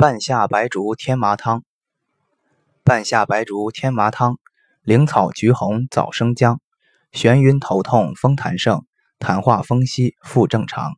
半夏白术天麻汤，半夏白术天麻汤，灵草橘红枣生姜，眩晕头痛风痰盛，痰化风稀，腹正常。